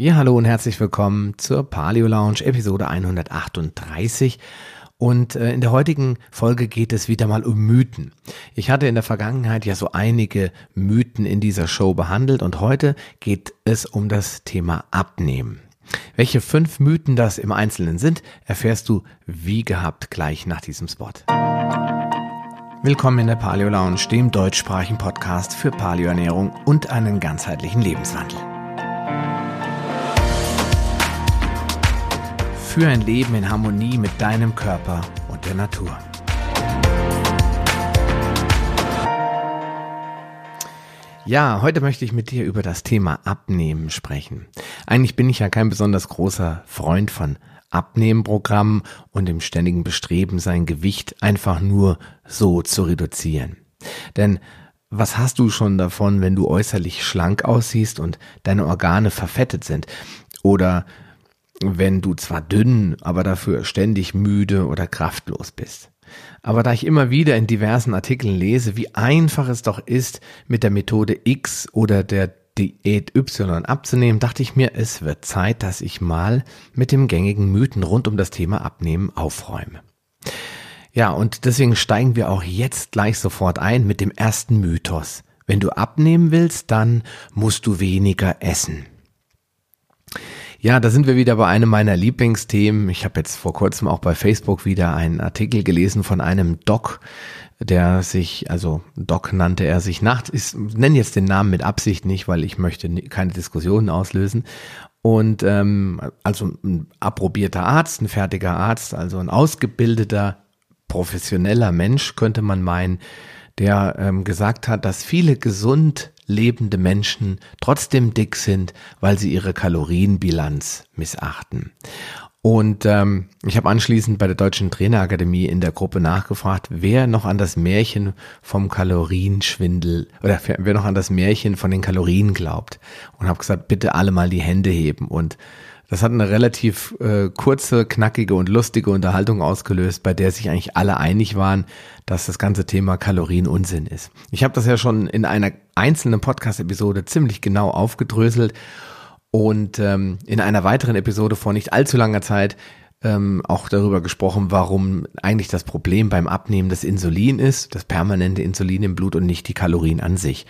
Ja, hallo und herzlich willkommen zur Paleo Lounge Episode 138. Und äh, in der heutigen Folge geht es wieder mal um Mythen. Ich hatte in der Vergangenheit ja so einige Mythen in dieser Show behandelt und heute geht es um das Thema Abnehmen. Welche fünf Mythen das im Einzelnen sind, erfährst du wie gehabt gleich nach diesem Spot. Willkommen in der Paleo Lounge, dem deutschsprachigen Podcast für Paleoernährung und einen ganzheitlichen Lebenswandel. Für ein Leben in Harmonie mit deinem Körper und der Natur. Ja, heute möchte ich mit dir über das Thema Abnehmen sprechen. Eigentlich bin ich ja kein besonders großer Freund von Abnehmprogrammen und dem ständigen Bestreben, sein Gewicht einfach nur so zu reduzieren. Denn was hast du schon davon, wenn du äußerlich schlank aussiehst und deine Organe verfettet sind? Oder wenn du zwar dünn, aber dafür ständig müde oder kraftlos bist. Aber da ich immer wieder in diversen Artikeln lese, wie einfach es doch ist, mit der Methode X oder der Diät Y abzunehmen, dachte ich mir, es wird Zeit, dass ich mal mit dem gängigen Mythen rund um das Thema Abnehmen aufräume. Ja, und deswegen steigen wir auch jetzt gleich sofort ein mit dem ersten Mythos. Wenn du abnehmen willst, dann musst du weniger essen. Ja, da sind wir wieder bei einem meiner Lieblingsthemen. Ich habe jetzt vor kurzem auch bei Facebook wieder einen Artikel gelesen von einem Doc, der sich, also Doc nannte er sich nachts, ich nenne jetzt den Namen mit Absicht nicht, weil ich möchte keine Diskussionen auslösen. Und ähm, also ein approbierter Arzt, ein fertiger Arzt, also ein ausgebildeter, professioneller Mensch, könnte man meinen, der ähm, gesagt hat, dass viele gesund lebende Menschen trotzdem dick sind, weil sie ihre Kalorienbilanz missachten. Und ähm, ich habe anschließend bei der Deutschen Trainerakademie in der Gruppe nachgefragt, wer noch an das Märchen vom Kalorienschwindel oder wer noch an das Märchen von den Kalorien glaubt. Und habe gesagt, bitte alle mal die Hände heben. Und das hat eine relativ äh, kurze, knackige und lustige Unterhaltung ausgelöst, bei der sich eigentlich alle einig waren, dass das ganze Thema Kalorien Unsinn ist. Ich habe das ja schon in einer einzelnen Podcast-Episode ziemlich genau aufgedröselt und ähm, in einer weiteren Episode vor nicht allzu langer Zeit ähm, auch darüber gesprochen, warum eigentlich das Problem beim Abnehmen das Insulin ist, das permanente Insulin im Blut und nicht die Kalorien an sich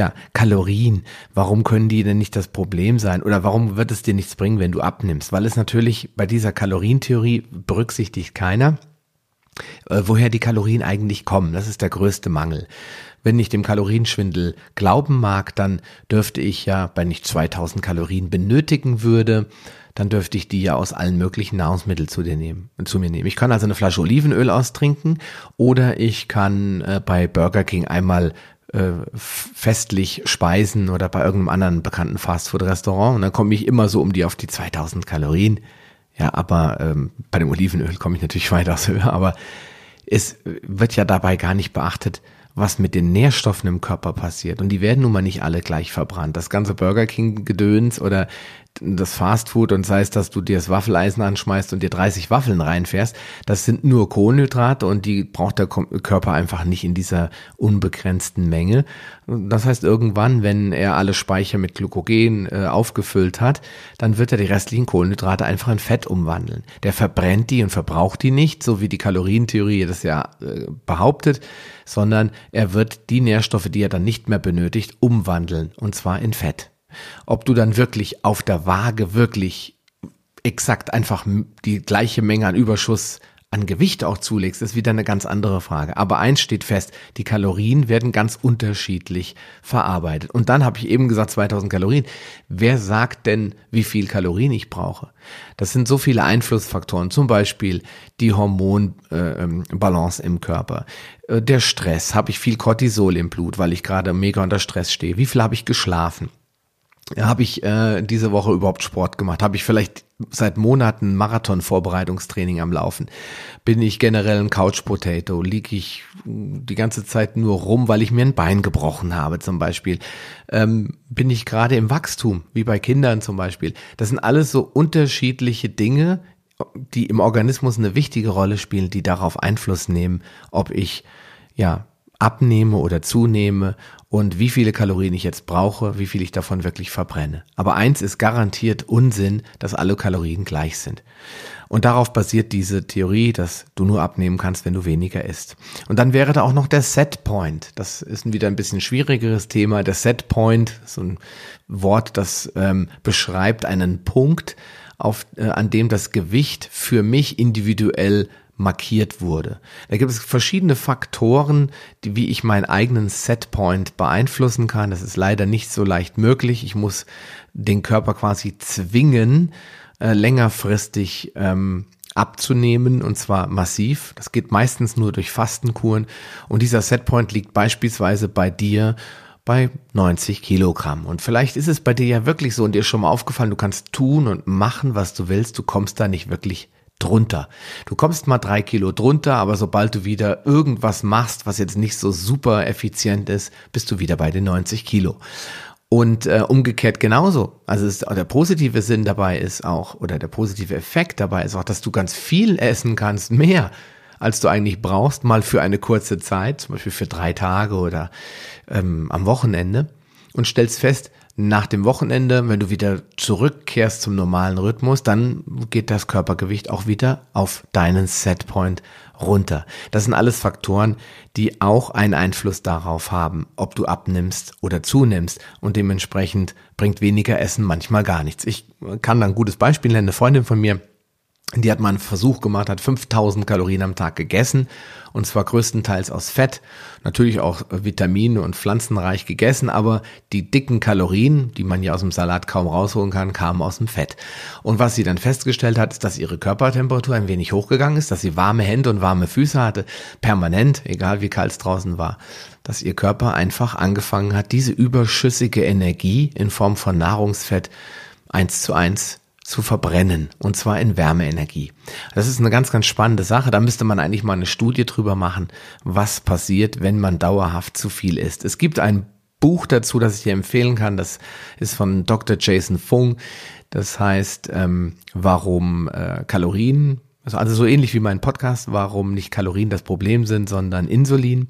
ja, Kalorien, warum können die denn nicht das Problem sein? Oder warum wird es dir nichts bringen, wenn du abnimmst? Weil es natürlich bei dieser Kalorientheorie berücksichtigt keiner, äh, woher die Kalorien eigentlich kommen. Das ist der größte Mangel. Wenn ich dem Kalorienschwindel glauben mag, dann dürfte ich ja, wenn ich 2000 Kalorien benötigen würde, dann dürfte ich die ja aus allen möglichen Nahrungsmitteln zu, nehmen, zu mir nehmen. Ich kann also eine Flasche Olivenöl austrinken oder ich kann äh, bei Burger King einmal äh, festlich speisen oder bei irgendeinem anderen bekannten Fastfood-Restaurant und dann komme ich immer so um die auf die 2000 Kalorien. Ja, aber ähm, bei dem Olivenöl komme ich natürlich weitaus höher, aber es wird ja dabei gar nicht beachtet, was mit den Nährstoffen im Körper passiert. Und die werden nun mal nicht alle gleich verbrannt. Das ganze Burger King Gedöns oder das Fastfood und sei es, dass du dir das Waffeleisen anschmeißt und dir 30 Waffeln reinfährst, das sind nur Kohlenhydrate und die braucht der Körper einfach nicht in dieser unbegrenzten Menge. Das heißt, irgendwann, wenn er alle Speicher mit Glykogen äh, aufgefüllt hat, dann wird er die restlichen Kohlenhydrate einfach in Fett umwandeln. Der verbrennt die und verbraucht die nicht, so wie die Kalorientheorie das ja äh, behauptet, sondern er wird die Nährstoffe, die er dann nicht mehr benötigt, umwandeln und zwar in Fett. Ob du dann wirklich auf der Waage wirklich exakt einfach die gleiche Menge an Überschuss an Gewicht auch zulegst, ist wieder eine ganz andere Frage. Aber eins steht fest, die Kalorien werden ganz unterschiedlich verarbeitet. Und dann habe ich eben gesagt 2000 Kalorien. Wer sagt denn, wie viel Kalorien ich brauche? Das sind so viele Einflussfaktoren, zum Beispiel die Hormonbalance äh, im Körper, äh, der Stress, habe ich viel Cortisol im Blut, weil ich gerade mega unter Stress stehe, wie viel habe ich geschlafen? Habe ich äh, diese Woche überhaupt Sport gemacht? Habe ich vielleicht seit Monaten Marathon-Vorbereitungstraining am Laufen? Bin ich generell ein Couch-Potato? Liege ich die ganze Zeit nur rum, weil ich mir ein Bein gebrochen habe zum Beispiel? Ähm, bin ich gerade im Wachstum, wie bei Kindern zum Beispiel? Das sind alles so unterschiedliche Dinge, die im Organismus eine wichtige Rolle spielen, die darauf Einfluss nehmen, ob ich ja abnehme oder zunehme und wie viele Kalorien ich jetzt brauche, wie viel ich davon wirklich verbrenne. Aber eins ist garantiert Unsinn, dass alle Kalorien gleich sind. Und darauf basiert diese Theorie, dass du nur abnehmen kannst, wenn du weniger isst. Und dann wäre da auch noch der Setpoint. Das ist wieder ein bisschen schwierigeres Thema. Der Setpoint, so ein Wort, das ähm, beschreibt einen Punkt, auf, äh, an dem das Gewicht für mich individuell markiert wurde. Da gibt es verschiedene Faktoren, die, wie ich meinen eigenen Setpoint beeinflussen kann. Das ist leider nicht so leicht möglich. Ich muss den Körper quasi zwingen, äh, längerfristig ähm, abzunehmen und zwar massiv. Das geht meistens nur durch Fastenkuren und dieser Setpoint liegt beispielsweise bei dir bei 90 Kilogramm. Und vielleicht ist es bei dir ja wirklich so und dir ist schon mal aufgefallen, du kannst tun und machen, was du willst, du kommst da nicht wirklich drunter. Du kommst mal drei Kilo drunter, aber sobald du wieder irgendwas machst, was jetzt nicht so super effizient ist, bist du wieder bei den 90 Kilo. Und äh, umgekehrt genauso. Also es, der positive Sinn dabei ist auch, oder der positive Effekt dabei ist auch, dass du ganz viel essen kannst, mehr als du eigentlich brauchst, mal für eine kurze Zeit, zum Beispiel für drei Tage oder ähm, am Wochenende und stellst fest, nach dem Wochenende, wenn du wieder zurückkehrst zum normalen Rhythmus, dann geht das Körpergewicht auch wieder auf deinen Setpoint runter. Das sind alles Faktoren, die auch einen Einfluss darauf haben, ob du abnimmst oder zunimmst und dementsprechend bringt weniger Essen manchmal gar nichts. Ich kann da ein gutes Beispiel nennen. Eine Freundin von mir, die hat mal einen Versuch gemacht, hat 5000 Kalorien am Tag gegessen und zwar größtenteils aus Fett, natürlich auch Vitamine und pflanzenreich gegessen, aber die dicken Kalorien, die man ja aus dem Salat kaum rausholen kann, kamen aus dem Fett. Und was sie dann festgestellt hat, ist, dass ihre Körpertemperatur ein wenig hochgegangen ist, dass sie warme Hände und warme Füße hatte, permanent, egal wie kalt es draußen war, dass ihr Körper einfach angefangen hat, diese überschüssige Energie in Form von Nahrungsfett eins zu eins zu verbrennen und zwar in Wärmeenergie. Das ist eine ganz, ganz spannende Sache. Da müsste man eigentlich mal eine Studie drüber machen, was passiert, wenn man dauerhaft zu viel isst. Es gibt ein Buch dazu, das ich dir empfehlen kann. Das ist von Dr. Jason Fung. Das heißt, ähm, warum äh, Kalorien, also, also so ähnlich wie mein Podcast, warum nicht Kalorien das Problem sind, sondern Insulin.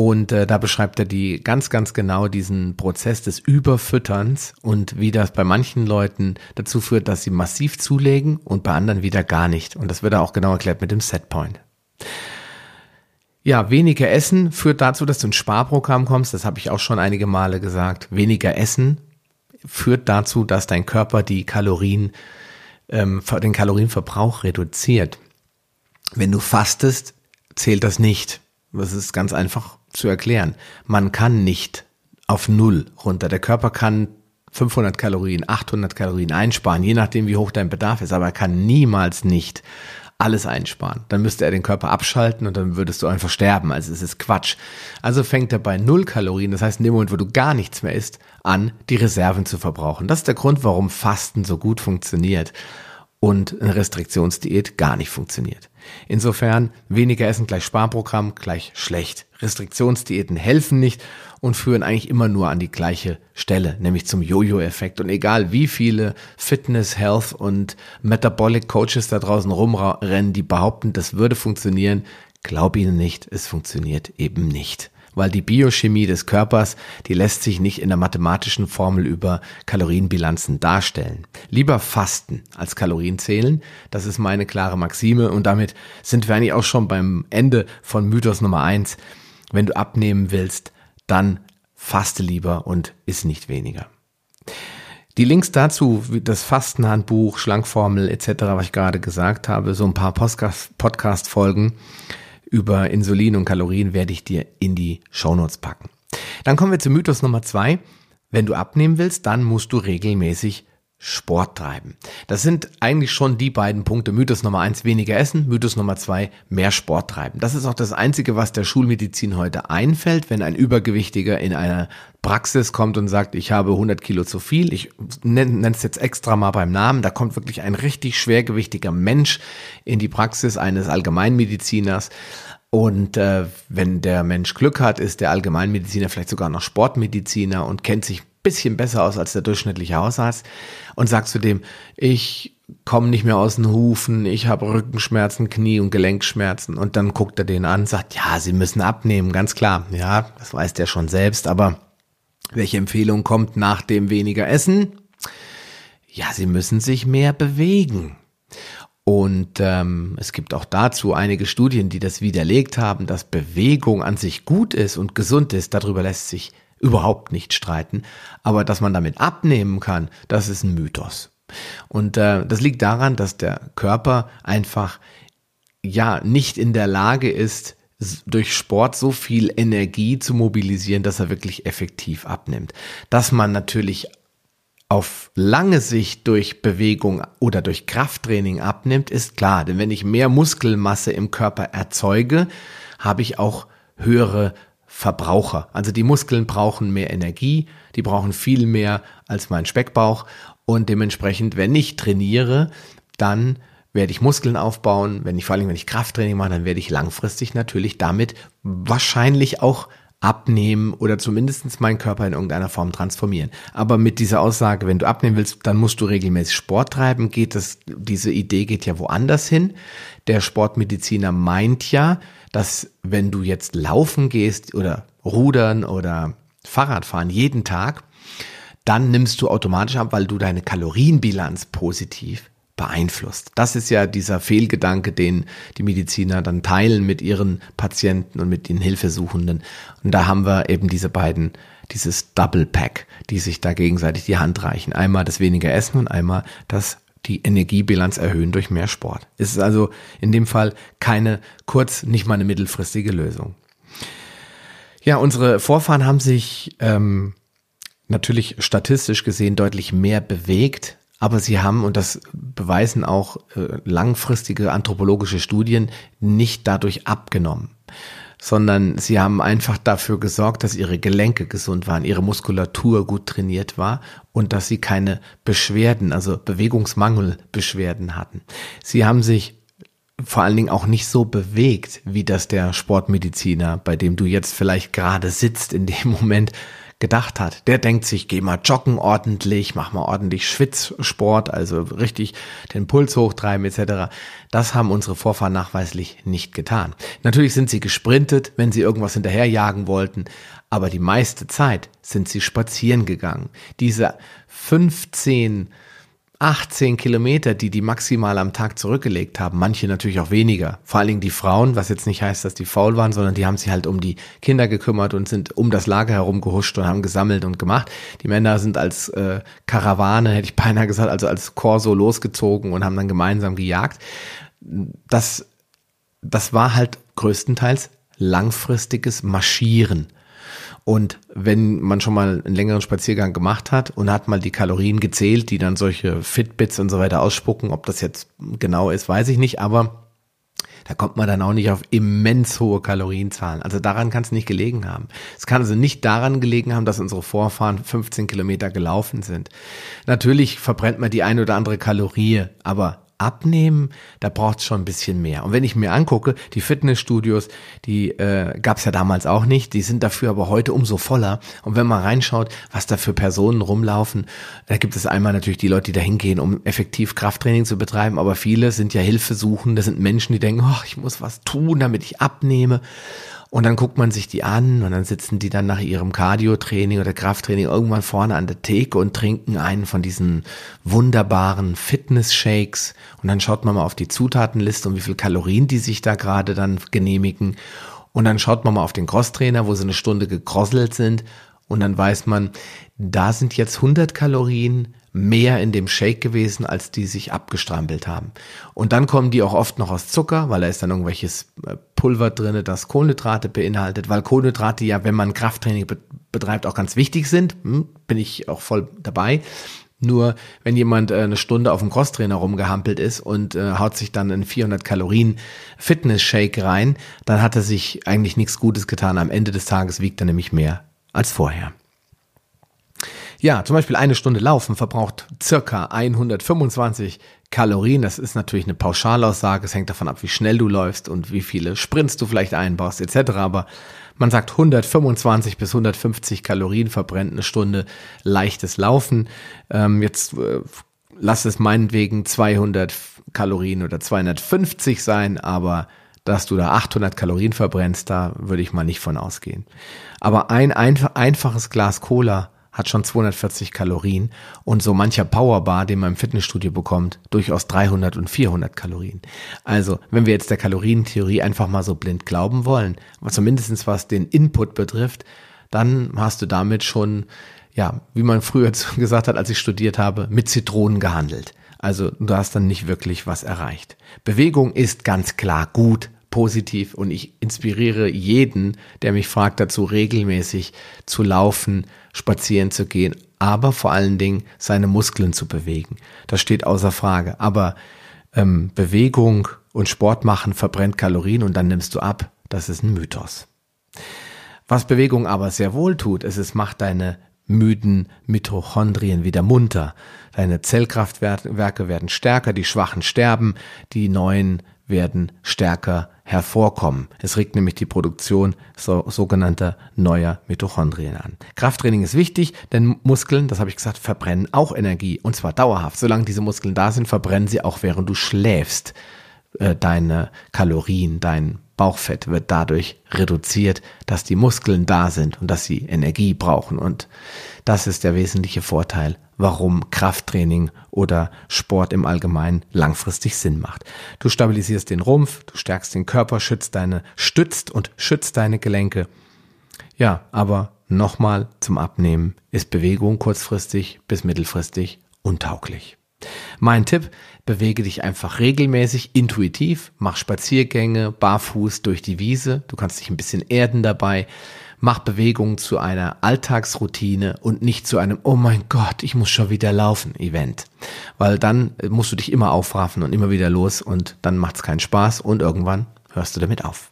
Und äh, da beschreibt er die ganz, ganz genau diesen Prozess des Überfütterns und wie das bei manchen Leuten dazu führt, dass sie massiv zulegen und bei anderen wieder gar nicht. Und das wird er auch genau erklärt mit dem Setpoint. Ja, weniger Essen führt dazu, dass du ins Sparprogramm kommst. Das habe ich auch schon einige Male gesagt. Weniger Essen führt dazu, dass dein Körper die Kalorien, ähm, den Kalorienverbrauch reduziert. Wenn du fastest, zählt das nicht. Das ist ganz einfach zu erklären. Man kann nicht auf Null runter. Der Körper kann 500 Kalorien, 800 Kalorien einsparen, je nachdem, wie hoch dein Bedarf ist, aber er kann niemals nicht alles einsparen. Dann müsste er den Körper abschalten und dann würdest du einfach sterben. Also es ist Quatsch. Also fängt er bei null Kalorien, das heißt in dem Moment, wo du gar nichts mehr isst, an, die Reserven zu verbrauchen. Das ist der Grund, warum Fasten so gut funktioniert und eine Restriktionsdiät gar nicht funktioniert. Insofern weniger Essen gleich Sparprogramm gleich schlecht. Restriktionsdiäten helfen nicht und führen eigentlich immer nur an die gleiche Stelle, nämlich zum Jojo-Effekt. Und egal wie viele Fitness, Health und Metabolic Coaches da draußen rumrennen, die behaupten, das würde funktionieren, glaub ihnen nicht, es funktioniert eben nicht weil die Biochemie des Körpers, die lässt sich nicht in der mathematischen Formel über Kalorienbilanzen darstellen. Lieber fasten als Kalorien zählen, das ist meine klare Maxime und damit sind wir eigentlich auch schon beim Ende von Mythos Nummer eins. Wenn du abnehmen willst, dann faste lieber und iss nicht weniger. Die Links dazu, wie das Fastenhandbuch, Schlankformel etc., was ich gerade gesagt habe, so ein paar Podcast-Folgen, über Insulin und Kalorien werde ich dir in die Shownotes packen. Dann kommen wir zu Mythos Nummer zwei. Wenn du abnehmen willst, dann musst du regelmäßig Sport treiben. Das sind eigentlich schon die beiden Punkte. Mythos Nummer eins, weniger essen. Mythos Nummer zwei, mehr Sport treiben. Das ist auch das Einzige, was der Schulmedizin heute einfällt, wenn ein Übergewichtiger in einer Praxis kommt und sagt, ich habe 100 Kilo zu viel. Ich nenne es jetzt extra mal beim Namen. Da kommt wirklich ein richtig schwergewichtiger Mensch in die Praxis eines Allgemeinmediziners. Und äh, wenn der Mensch Glück hat, ist der Allgemeinmediziner vielleicht sogar noch Sportmediziner und kennt sich bisschen besser aus als der durchschnittliche Hausarzt und sagst zu dem, ich komme nicht mehr aus den Hufen, ich habe Rückenschmerzen, Knie- und Gelenkschmerzen. Und dann guckt er den an, sagt, ja, Sie müssen abnehmen, ganz klar. Ja, das weiß der schon selbst, aber welche Empfehlung kommt nach dem weniger Essen? Ja, Sie müssen sich mehr bewegen. Und ähm, es gibt auch dazu einige Studien, die das widerlegt haben, dass Bewegung an sich gut ist und gesund ist. Darüber lässt sich überhaupt nicht streiten. Aber dass man damit abnehmen kann, das ist ein Mythos. Und äh, das liegt daran, dass der Körper einfach ja nicht in der Lage ist, durch Sport so viel Energie zu mobilisieren, dass er wirklich effektiv abnimmt. Dass man natürlich auf lange Sicht durch Bewegung oder durch Krafttraining abnimmt, ist klar. Denn wenn ich mehr Muskelmasse im Körper erzeuge, habe ich auch höhere Verbraucher. Also die Muskeln brauchen mehr Energie, die brauchen viel mehr als mein Speckbauch und dementsprechend, wenn ich trainiere, dann werde ich Muskeln aufbauen. Wenn ich vor allem, wenn ich Krafttraining mache, dann werde ich langfristig natürlich damit wahrscheinlich auch abnehmen oder zumindestens meinen Körper in irgendeiner Form transformieren. Aber mit dieser Aussage, wenn du abnehmen willst, dann musst du regelmäßig Sport treiben, geht das, diese Idee geht ja woanders hin. Der Sportmediziner meint ja, dass wenn du jetzt laufen gehst oder rudern oder Fahrrad fahren jeden Tag, dann nimmst du automatisch ab, weil du deine Kalorienbilanz positiv beeinflusst. Das ist ja dieser Fehlgedanke, den die Mediziner dann teilen mit ihren Patienten und mit den Hilfesuchenden. Und da haben wir eben diese beiden, dieses Double Pack, die sich da gegenseitig die Hand reichen. Einmal das weniger Essen und einmal das die Energiebilanz erhöhen durch mehr Sport. Es ist also in dem Fall keine kurz, nicht mal eine mittelfristige Lösung. Ja, unsere Vorfahren haben sich ähm, natürlich statistisch gesehen deutlich mehr bewegt, aber sie haben, und das beweisen auch äh, langfristige anthropologische Studien, nicht dadurch abgenommen, sondern sie haben einfach dafür gesorgt, dass ihre Gelenke gesund waren, ihre Muskulatur gut trainiert war und dass sie keine Beschwerden, also Bewegungsmangelbeschwerden hatten. Sie haben sich vor allen Dingen auch nicht so bewegt, wie das der Sportmediziner, bei dem du jetzt vielleicht gerade sitzt in dem Moment, gedacht hat. Der denkt sich, geh mal joggen ordentlich, mach mal ordentlich Schwitzsport, also richtig den Puls hochtreiben etc. Das haben unsere Vorfahren nachweislich nicht getan. Natürlich sind sie gesprintet, wenn sie irgendwas hinterherjagen wollten, aber die meiste Zeit sind sie spazieren gegangen. Diese 15 18 Kilometer, die die maximal am Tag zurückgelegt haben, manche natürlich auch weniger. Vor allen Dingen die Frauen, was jetzt nicht heißt, dass die faul waren, sondern die haben sich halt um die Kinder gekümmert und sind um das Lager herum gehuscht und haben gesammelt und gemacht. Die Männer sind als äh, Karawane, hätte ich beinahe gesagt, also als Corso losgezogen und haben dann gemeinsam gejagt. Das, das war halt größtenteils langfristiges Marschieren. Und wenn man schon mal einen längeren Spaziergang gemacht hat und hat mal die Kalorien gezählt, die dann solche Fitbits und so weiter ausspucken, ob das jetzt genau ist, weiß ich nicht, aber da kommt man dann auch nicht auf immens hohe Kalorienzahlen. Also daran kann es nicht gelegen haben. Es kann also nicht daran gelegen haben, dass unsere Vorfahren 15 Kilometer gelaufen sind. Natürlich verbrennt man die eine oder andere Kalorie, aber abnehmen, da braucht es schon ein bisschen mehr. Und wenn ich mir angucke, die Fitnessstudios, die äh, gab es ja damals auch nicht, die sind dafür aber heute umso voller. Und wenn man reinschaut, was da für Personen rumlaufen, da gibt es einmal natürlich die Leute, die da hingehen, um effektiv Krafttraining zu betreiben, aber viele sind ja Hilfesuchende, sind Menschen, die denken, oh, ich muss was tun, damit ich abnehme. Und dann guckt man sich die an und dann sitzen die dann nach ihrem Cardio-Training oder Krafttraining irgendwann vorne an der Theke und trinken einen von diesen wunderbaren Fitness-Shakes. Und dann schaut man mal auf die Zutatenliste und wie viel Kalorien die sich da gerade dann genehmigen. Und dann schaut man mal auf den Crosstrainer, wo sie eine Stunde gekrosselt sind. Und dann weiß man, da sind jetzt 100 Kalorien mehr in dem Shake gewesen, als die sich abgestrampelt haben. Und dann kommen die auch oft noch aus Zucker, weil da ist dann irgendwelches äh, Pulver drinne, das Kohlenhydrate beinhaltet, weil Kohlenhydrate ja, wenn man Krafttraining betreibt, auch ganz wichtig sind. Hm, bin ich auch voll dabei. Nur wenn jemand äh, eine Stunde auf dem Crosstrainer rumgehampelt ist und äh, haut sich dann einen 400 Kalorien Fitness Shake rein, dann hat er sich eigentlich nichts Gutes getan. Am Ende des Tages wiegt er nämlich mehr als vorher. Ja, zum Beispiel eine Stunde Laufen verbraucht circa 125 Kalorien. Das ist natürlich eine Pauschalaussage. Es hängt davon ab, wie schnell du läufst und wie viele Sprints du vielleicht einbaust etc. Aber man sagt 125 bis 150 Kalorien verbrennt eine Stunde leichtes Laufen. Ähm, jetzt äh, lass es meinetwegen 200 Kalorien oder 250 sein, aber dass du da 800 Kalorien verbrennst, da würde ich mal nicht von ausgehen. Aber ein einfaches Glas Cola hat schon 240 Kalorien und so mancher Powerbar, den man im Fitnessstudio bekommt, durchaus 300 und 400 Kalorien. Also, wenn wir jetzt der Kalorientheorie einfach mal so blind glauben wollen, zumindestens was den Input betrifft, dann hast du damit schon, ja, wie man früher gesagt hat, als ich studiert habe, mit Zitronen gehandelt. Also du hast dann nicht wirklich was erreicht. Bewegung ist ganz klar gut, positiv und ich inspiriere jeden, der mich fragt dazu, regelmäßig zu laufen, spazieren zu gehen, aber vor allen Dingen seine Muskeln zu bewegen. Das steht außer Frage. Aber ähm, Bewegung und Sport machen verbrennt Kalorien und dann nimmst du ab. Das ist ein Mythos. Was Bewegung aber sehr wohl tut, ist, es macht deine müden Mitochondrien wieder munter. Deine Zellkraftwerke werden stärker, die Schwachen sterben, die neuen werden stärker hervorkommen. Es regt nämlich die Produktion so, sogenannter neuer Mitochondrien an. Krafttraining ist wichtig, denn Muskeln, das habe ich gesagt, verbrennen auch Energie und zwar dauerhaft. Solange diese Muskeln da sind, verbrennen sie auch während du schläfst. Äh, deine Kalorien, dein Bauchfett wird dadurch reduziert, dass die Muskeln da sind und dass sie Energie brauchen. Und das ist der wesentliche Vorteil, warum Krafttraining oder Sport im Allgemeinen langfristig Sinn macht. Du stabilisierst den Rumpf, du stärkst den Körper, schützt deine, stützt und schützt deine Gelenke. Ja, aber nochmal zum Abnehmen ist Bewegung kurzfristig bis mittelfristig untauglich. Mein Tipp, bewege dich einfach regelmäßig, intuitiv, mach Spaziergänge, barfuß durch die Wiese, du kannst dich ein bisschen erden dabei, mach Bewegung zu einer Alltagsroutine und nicht zu einem, oh mein Gott, ich muss schon wieder laufen Event. Weil dann musst du dich immer aufraffen und immer wieder los und dann macht es keinen Spaß und irgendwann hörst du damit auf.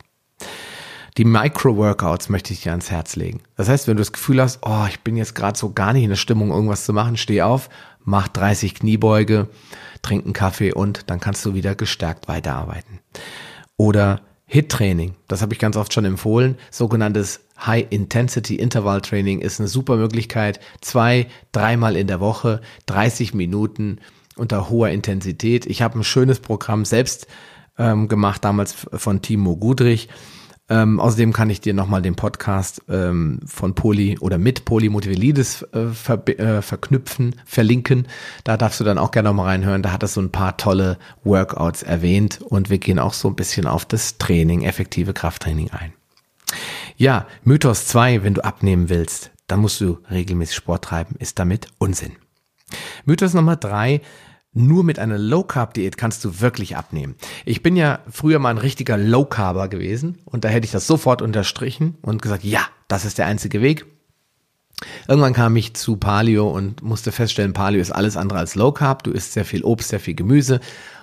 Die Micro-Workouts möchte ich dir ans Herz legen. Das heißt, wenn du das Gefühl hast, oh, ich bin jetzt gerade so gar nicht in der Stimmung, irgendwas zu machen, steh auf, mach 30 Kniebeuge, trink einen Kaffee und dann kannst du wieder gestärkt weiterarbeiten. Oder HIT-Training, das habe ich ganz oft schon empfohlen, sogenanntes High-Intensity-Interval-Training ist eine super Möglichkeit, zwei, dreimal in der Woche, 30 Minuten unter hoher Intensität. Ich habe ein schönes Programm selbst ähm, gemacht, damals von Timo Gudrich. Ähm, außerdem kann ich dir nochmal den Podcast ähm, von Poly oder mit Polymotivelidis äh, ver äh, verknüpfen, verlinken. Da darfst du dann auch gerne nochmal reinhören. Da hat er so ein paar tolle Workouts erwähnt und wir gehen auch so ein bisschen auf das Training, effektive Krafttraining ein. Ja, Mythos 2, wenn du abnehmen willst, dann musst du regelmäßig Sport treiben, ist damit Unsinn. Mythos Nummer 3, nur mit einer Low Carb Diät kannst du wirklich abnehmen. Ich bin ja früher mal ein richtiger Low Carber gewesen und da hätte ich das sofort unterstrichen und gesagt, ja, das ist der einzige Weg. Irgendwann kam ich zu Paleo und musste feststellen, Paleo ist alles andere als Low Carb. Du isst sehr viel Obst, sehr viel Gemüse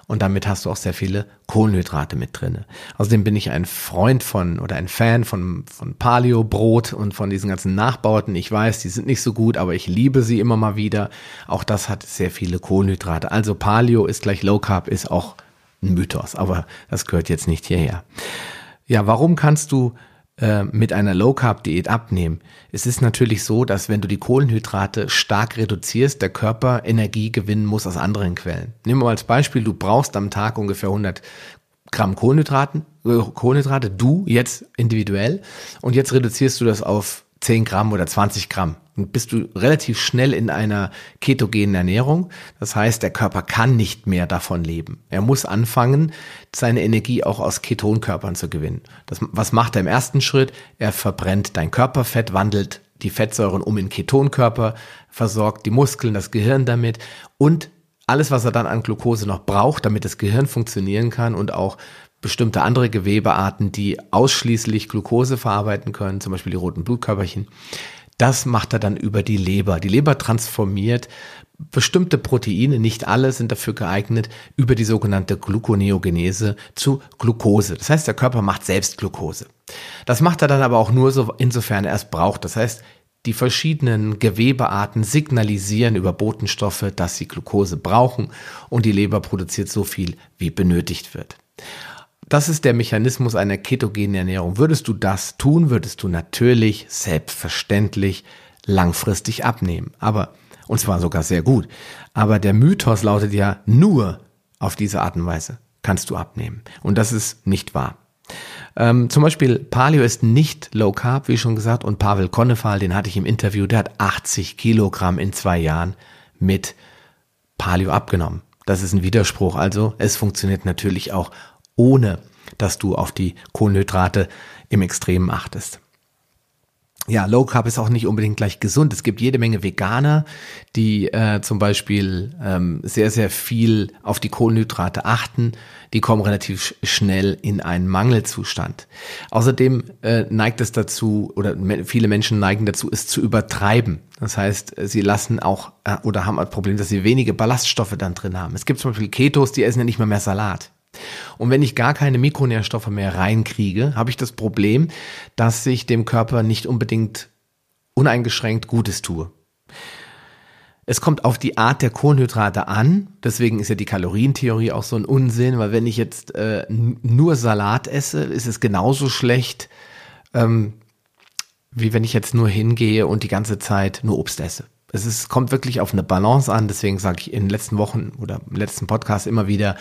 und damit hast du auch sehr viele Kohlenhydrate mit drinne. Außerdem bin ich ein Freund von oder ein Fan von, von Paleo Brot und von diesen ganzen Nachbauten. Ich weiß, die sind nicht so gut, aber ich liebe sie immer mal wieder. Auch das hat sehr viele Kohlenhydrate. Also Paleo ist gleich Low Carb, ist auch ein Mythos, aber das gehört jetzt nicht hierher. Ja, warum kannst du mit einer Low Carb Diät abnehmen. Es ist natürlich so, dass wenn du die Kohlenhydrate stark reduzierst, der Körper Energie gewinnen muss aus anderen Quellen. Nehmen wir mal als Beispiel, du brauchst am Tag ungefähr 100 Gramm Kohlenhydraten, äh, Kohlenhydrate, du jetzt individuell und jetzt reduzierst du das auf 10 Gramm oder 20 Gramm. Und bist du relativ schnell in einer ketogenen Ernährung. Das heißt, der Körper kann nicht mehr davon leben. Er muss anfangen, seine Energie auch aus Ketonkörpern zu gewinnen. Das, was macht er im ersten Schritt? Er verbrennt dein Körperfett, wandelt die Fettsäuren um in Ketonkörper, versorgt die Muskeln, das Gehirn damit und alles, was er dann an Glucose noch braucht, damit das Gehirn funktionieren kann und auch bestimmte andere Gewebearten, die ausschließlich Glucose verarbeiten können, zum Beispiel die roten Blutkörperchen. Das macht er dann über die Leber. Die Leber transformiert bestimmte Proteine, nicht alle sind dafür geeignet, über die sogenannte Gluconeogenese zu Glucose. Das heißt, der Körper macht selbst Glucose. Das macht er dann aber auch nur so, insofern er es braucht. Das heißt, die verschiedenen Gewebearten signalisieren über Botenstoffe, dass sie Glucose brauchen und die Leber produziert so viel, wie benötigt wird. Das ist der Mechanismus einer ketogenen Ernährung. Würdest du das tun, würdest du natürlich selbstverständlich langfristig abnehmen. Aber Und zwar sogar sehr gut. Aber der Mythos lautet ja, nur auf diese Art und Weise kannst du abnehmen. Und das ist nicht wahr. Ähm, zum Beispiel Paleo ist nicht Low Carb, wie schon gesagt, und Pavel Konnefal, den hatte ich im Interview, der hat 80 Kilogramm in zwei Jahren mit Paleo abgenommen. Das ist ein Widerspruch. Also es funktioniert natürlich auch ohne, dass du auf die Kohlenhydrate im Extremen achtest ja, Low Carb ist auch nicht unbedingt gleich gesund. Es gibt jede Menge Veganer, die äh, zum Beispiel ähm, sehr, sehr viel auf die Kohlenhydrate achten. Die kommen relativ schnell in einen Mangelzustand. Außerdem äh, neigt es dazu, oder viele Menschen neigen dazu, es zu übertreiben. Das heißt, sie lassen auch äh, oder haben ein Problem, dass sie wenige Ballaststoffe dann drin haben. Es gibt zum Beispiel Ketos, die essen ja nicht mehr mehr Salat. Und wenn ich gar keine Mikronährstoffe mehr reinkriege, habe ich das Problem, dass ich dem Körper nicht unbedingt uneingeschränkt Gutes tue. Es kommt auf die Art der Kohlenhydrate an. Deswegen ist ja die Kalorientheorie auch so ein Unsinn, weil wenn ich jetzt äh, nur Salat esse, ist es genauso schlecht, ähm, wie wenn ich jetzt nur hingehe und die ganze Zeit nur Obst esse. Es ist, kommt wirklich auf eine Balance an. Deswegen sage ich in den letzten Wochen oder im letzten Podcast immer wieder,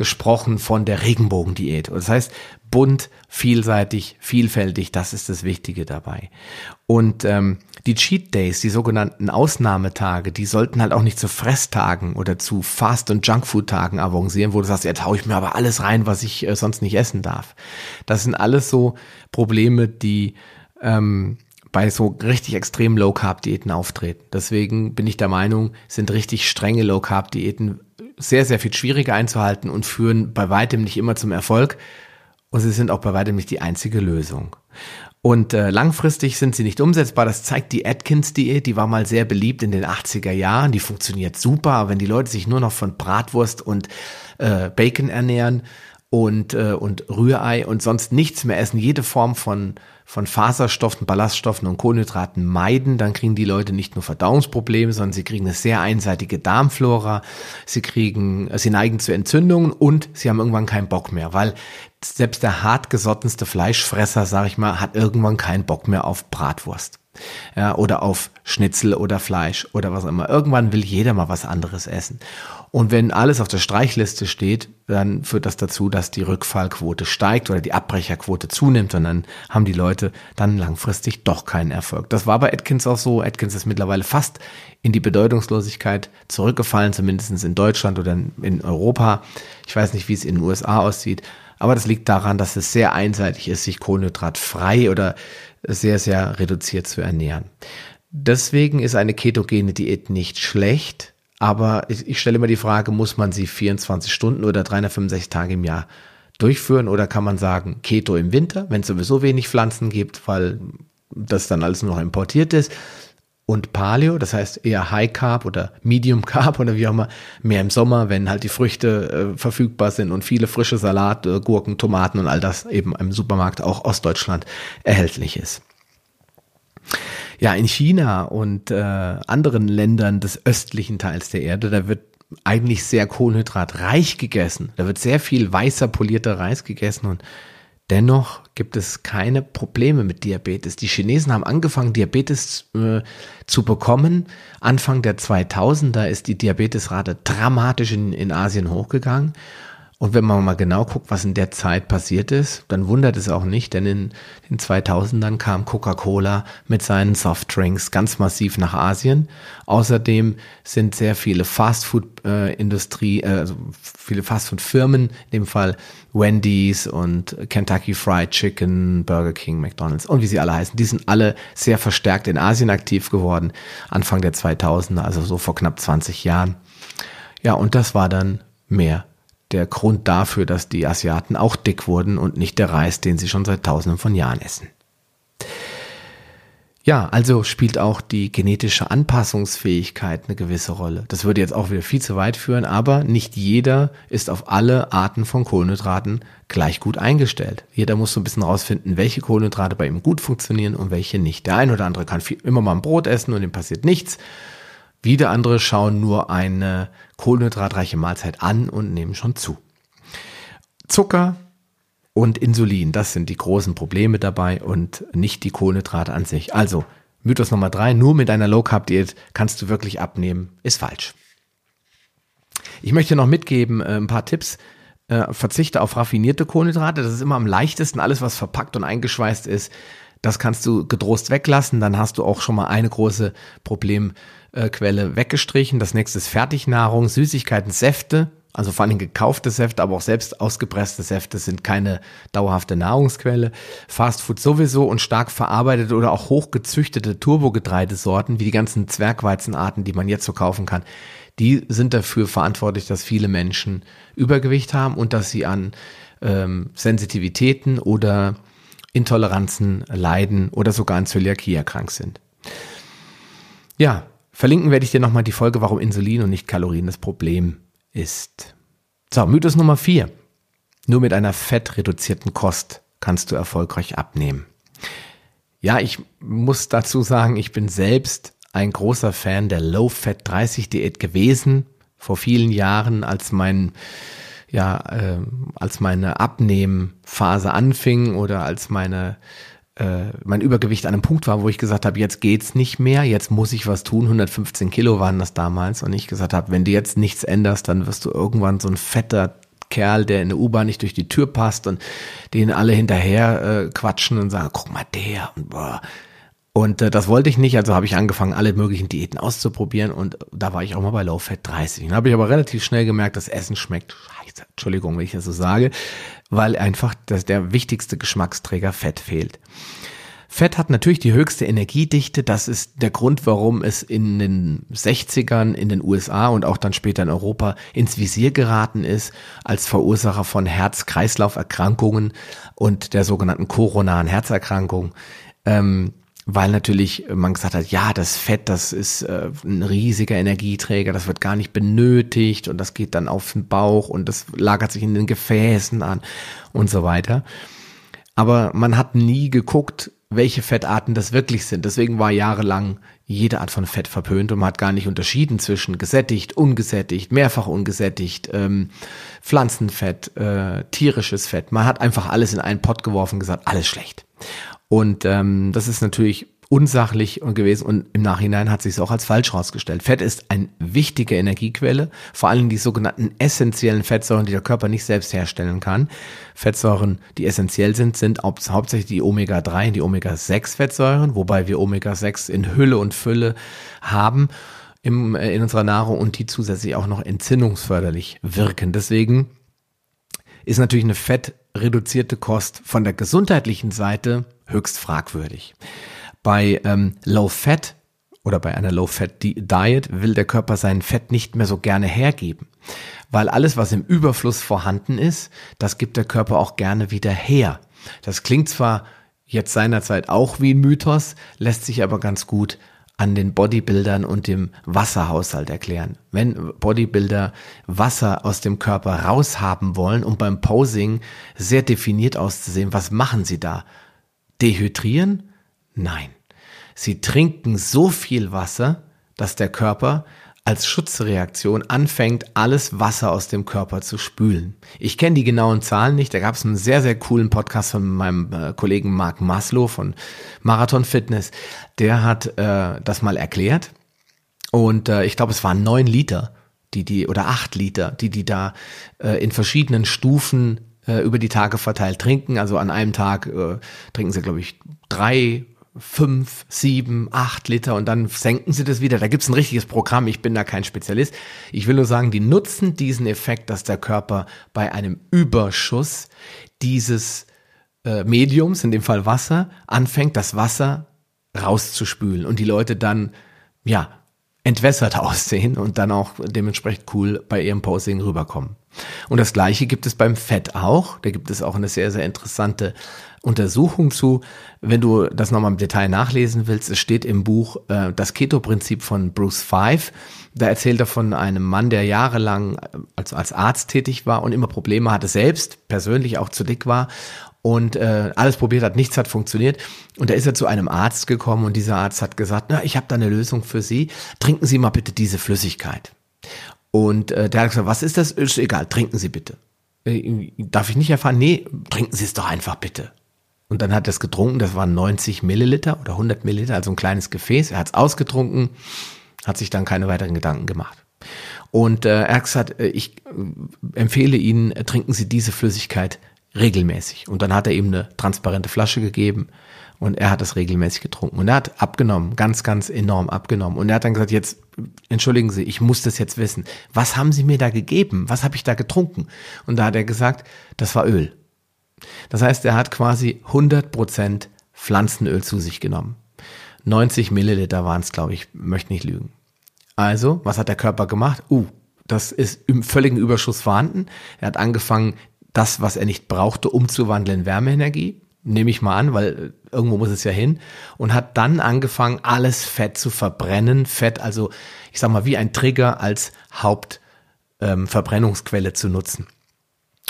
gesprochen von der Regenbogendiät. Das heißt, bunt, vielseitig, vielfältig, das ist das Wichtige dabei. Und ähm, die Cheat Days, die sogenannten Ausnahmetage, die sollten halt auch nicht zu Fresstagen oder zu Fast- und Junkfood-Tagen avancieren, wo du sagst, jetzt hau ich mir aber alles rein, was ich äh, sonst nicht essen darf. Das sind alles so Probleme, die ähm, bei so richtig extremen Low-Carb-Diäten auftreten. Deswegen bin ich der Meinung, sind richtig strenge Low-Carb-Diäten sehr, sehr viel schwieriger einzuhalten und führen bei weitem nicht immer zum Erfolg. Und sie sind auch bei weitem nicht die einzige Lösung. Und äh, langfristig sind sie nicht umsetzbar. Das zeigt die Atkins-Diät. Die war mal sehr beliebt in den 80er Jahren. Die funktioniert super. Wenn die Leute sich nur noch von Bratwurst und äh, Bacon ernähren und, äh, und Rührei und sonst nichts mehr essen, jede Form von von Faserstoffen, Ballaststoffen und Kohlenhydraten meiden, dann kriegen die Leute nicht nur Verdauungsprobleme, sondern sie kriegen eine sehr einseitige Darmflora, sie kriegen, sie neigen zu Entzündungen und sie haben irgendwann keinen Bock mehr, weil selbst der hartgesottenste Fleischfresser, sag ich mal, hat irgendwann keinen Bock mehr auf Bratwurst ja, oder auf Schnitzel oder Fleisch oder was auch immer. Irgendwann will jeder mal was anderes essen. Und wenn alles auf der Streichliste steht, dann führt das dazu, dass die Rückfallquote steigt oder die Abbrecherquote zunimmt und dann haben die Leute dann langfristig doch keinen Erfolg. Das war bei Atkins auch so. Atkins ist mittlerweile fast in die Bedeutungslosigkeit zurückgefallen, zumindest in Deutschland oder in Europa. Ich weiß nicht, wie es in den USA aussieht. Aber das liegt daran, dass es sehr einseitig ist, sich kohlenhydratfrei oder sehr, sehr reduziert zu ernähren. Deswegen ist eine ketogene Diät nicht schlecht, aber ich, ich stelle mir die Frage, muss man sie 24 Stunden oder 365 Tage im Jahr durchführen oder kann man sagen, Keto im Winter, wenn es sowieso wenig Pflanzen gibt, weil das dann alles nur noch importiert ist und Paleo, das heißt eher High Carb oder Medium Carb oder wie auch immer, mehr im Sommer, wenn halt die Früchte äh, verfügbar sind und viele frische Salate, äh, Gurken, Tomaten und all das eben im Supermarkt auch Ostdeutschland erhältlich ist. Ja, in China und äh, anderen Ländern des östlichen Teils der Erde, da wird eigentlich sehr kohlenhydratreich gegessen. Da wird sehr viel weißer polierter Reis gegessen und Dennoch gibt es keine Probleme mit Diabetes. Die Chinesen haben angefangen, Diabetes äh, zu bekommen. Anfang der 2000er ist die Diabetesrate dramatisch in, in Asien hochgegangen. Und wenn man mal genau guckt, was in der Zeit passiert ist, dann wundert es auch nicht, denn in den 2000ern kam Coca-Cola mit seinen Softdrinks ganz massiv nach Asien. Außerdem sind sehr viele Fastfood-Industrie, äh, also viele Fastfood-Firmen, in dem Fall Wendy's und Kentucky Fried Chicken, Burger King, McDonald's und wie sie alle heißen, die sind alle sehr verstärkt in Asien aktiv geworden, Anfang der 2000er, also so vor knapp 20 Jahren. Ja, und das war dann mehr der Grund dafür, dass die Asiaten auch dick wurden und nicht der Reis, den sie schon seit tausenden von Jahren essen. Ja, also spielt auch die genetische Anpassungsfähigkeit eine gewisse Rolle. Das würde jetzt auch wieder viel zu weit führen, aber nicht jeder ist auf alle Arten von Kohlenhydraten gleich gut eingestellt. Jeder muss so ein bisschen rausfinden, welche Kohlenhydrate bei ihm gut funktionieren und welche nicht. Der eine oder andere kann viel, immer mal ein Brot essen und ihm passiert nichts. Wieder andere schauen nur eine kohlenhydratreiche Mahlzeit an und nehmen schon zu. Zucker und Insulin, das sind die großen Probleme dabei und nicht die Kohlenhydrate an sich. Also Mythos Nummer drei, nur mit einer Low Carb Diät kannst du wirklich abnehmen, ist falsch. Ich möchte noch mitgeben äh, ein paar Tipps. Äh, verzichte auf raffinierte Kohlenhydrate. Das ist immer am leichtesten. Alles, was verpackt und eingeschweißt ist, das kannst du gedrost weglassen. Dann hast du auch schon mal eine große Problemquelle weggestrichen. Das nächste ist Fertignahrung, Süßigkeiten, Säfte. Also vor allem gekaufte Säfte, aber auch selbst ausgepresste Säfte sind keine dauerhafte Nahrungsquelle. Fastfood sowieso und stark verarbeitete oder auch hochgezüchtete Turbogetreidesorten, wie die ganzen Zwergweizenarten, die man jetzt so kaufen kann, die sind dafür verantwortlich, dass viele Menschen Übergewicht haben und dass sie an ähm, Sensitivitäten oder Intoleranzen leiden oder sogar an Zöliakie erkrankt sind. Ja, verlinken werde ich dir nochmal die Folge, warum Insulin und nicht Kalorien das Problem ist. So, Mythos Nummer vier. Nur mit einer fettreduzierten Kost kannst du erfolgreich abnehmen. Ja, ich muss dazu sagen, ich bin selbst ein großer Fan der Low-Fat 30 Diät gewesen vor vielen Jahren, als mein ja, äh, als meine Abnehmphase anfing oder als meine äh, mein Übergewicht an einem Punkt war, wo ich gesagt habe, jetzt geht's nicht mehr, jetzt muss ich was tun. 115 Kilo waren das damals und ich gesagt habe, wenn du jetzt nichts änderst, dann wirst du irgendwann so ein fetter Kerl, der in der U-Bahn nicht durch die Tür passt und den alle hinterher äh, quatschen und sagen, guck mal der und boah. Und äh, das wollte ich nicht, also habe ich angefangen, alle möglichen Diäten auszuprobieren und da war ich auch mal bei Low Fat 30. Dann habe ich aber relativ schnell gemerkt, das Essen schmeckt Entschuldigung, wenn ich das so sage weil einfach das, der wichtigste Geschmacksträger Fett fehlt. Fett hat natürlich die höchste Energiedichte. Das ist der Grund, warum es in den 60ern in den USA und auch dann später in Europa ins Visier geraten ist als Verursacher von Herz-Kreislauf-Erkrankungen und der sogenannten koronaren Herzerkrankung. Ähm, weil natürlich man gesagt hat, ja, das Fett, das ist äh, ein riesiger Energieträger, das wird gar nicht benötigt und das geht dann auf den Bauch und das lagert sich in den Gefäßen an und so weiter. Aber man hat nie geguckt, welche Fettarten das wirklich sind. Deswegen war jahrelang jede Art von Fett verpönt und man hat gar nicht unterschieden zwischen gesättigt, ungesättigt, mehrfach ungesättigt, ähm, Pflanzenfett, äh, tierisches Fett. Man hat einfach alles in einen Pott geworfen und gesagt, alles schlecht. Und ähm, das ist natürlich unsachlich gewesen und im Nachhinein hat sich es auch als falsch herausgestellt. Fett ist eine wichtige Energiequelle, vor allem die sogenannten essentiellen Fettsäuren, die der Körper nicht selbst herstellen kann. Fettsäuren, die essentiell sind, sind hauptsächlich die Omega-3 die Omega-6-Fettsäuren, wobei wir Omega-6 in Hülle und Fülle haben im, äh, in unserer Nahrung und die zusätzlich auch noch entzündungsförderlich wirken. Deswegen ist natürlich eine fettreduzierte Kost von der gesundheitlichen Seite höchst fragwürdig. Bei ähm, Low Fat oder bei einer Low Fat Diet will der Körper sein Fett nicht mehr so gerne hergeben, weil alles, was im Überfluss vorhanden ist, das gibt der Körper auch gerne wieder her. Das klingt zwar jetzt seinerzeit auch wie ein Mythos, lässt sich aber ganz gut an den Bodybuildern und dem Wasserhaushalt erklären. Wenn Bodybuilder Wasser aus dem Körper raushaben wollen, um beim Posing sehr definiert auszusehen, was machen sie da? Dehydrieren? Nein. Sie trinken so viel Wasser, dass der Körper als Schutzreaktion anfängt, alles Wasser aus dem Körper zu spülen. Ich kenne die genauen Zahlen nicht. Da gab es einen sehr, sehr coolen Podcast von meinem äh, Kollegen Mark Maslow von Marathon Fitness. Der hat äh, das mal erklärt. Und äh, ich glaube, es waren neun Liter, die die, oder acht Liter, die die da äh, in verschiedenen Stufen äh, über die Tage verteilt trinken. Also an einem Tag äh, trinken sie, glaube ich, drei, fünf, sieben, acht Liter und dann senken sie das wieder. Da gibt's ein richtiges Programm. Ich bin da kein Spezialist. Ich will nur sagen, die nutzen diesen Effekt, dass der Körper bei einem Überschuss dieses äh, Mediums, in dem Fall Wasser, anfängt, das Wasser rauszuspülen und die Leute dann, ja, entwässert aussehen und dann auch dementsprechend cool bei ihrem Posing rüberkommen. Und das gleiche gibt es beim Fett auch. Da gibt es auch eine sehr, sehr interessante Untersuchung zu. Wenn du das nochmal im Detail nachlesen willst, es steht im Buch äh, Das Keto-Prinzip von Bruce Five. Da erzählt er von einem Mann, der jahrelang als, als Arzt tätig war und immer Probleme hatte, selbst persönlich auch zu dick war und äh, alles probiert hat, nichts hat funktioniert. Und da ist er zu einem Arzt gekommen und dieser Arzt hat gesagt, na, ich habe da eine Lösung für Sie. Trinken Sie mal bitte diese Flüssigkeit. Und äh, der hat gesagt, was ist das? Ist egal, trinken Sie bitte. Äh, darf ich nicht erfahren? Nee, trinken Sie es doch einfach bitte. Und dann hat er es getrunken, das waren 90 Milliliter oder 100 Milliliter, also ein kleines Gefäß. Er hat es ausgetrunken, hat sich dann keine weiteren Gedanken gemacht. Und äh, er hat gesagt, äh, ich empfehle Ihnen, äh, trinken Sie diese Flüssigkeit regelmäßig. Und dann hat er ihm eine transparente Flasche gegeben und er hat das regelmäßig getrunken. Und er hat abgenommen, ganz, ganz enorm abgenommen. Und er hat dann gesagt, jetzt, entschuldigen Sie, ich muss das jetzt wissen. Was haben Sie mir da gegeben? Was habe ich da getrunken? Und da hat er gesagt, das war Öl. Das heißt, er hat quasi 100% Pflanzenöl zu sich genommen. 90 Milliliter waren es, glaube ich, möchte nicht lügen. Also, was hat der Körper gemacht? Uh, das ist im völligen Überschuss vorhanden. Er hat angefangen, das, was er nicht brauchte, umzuwandeln in Wärmeenergie. Nehme ich mal an, weil irgendwo muss es ja hin. Und hat dann angefangen, alles Fett zu verbrennen. Fett, also ich sag mal, wie ein Trigger als Hauptverbrennungsquelle ähm, zu nutzen.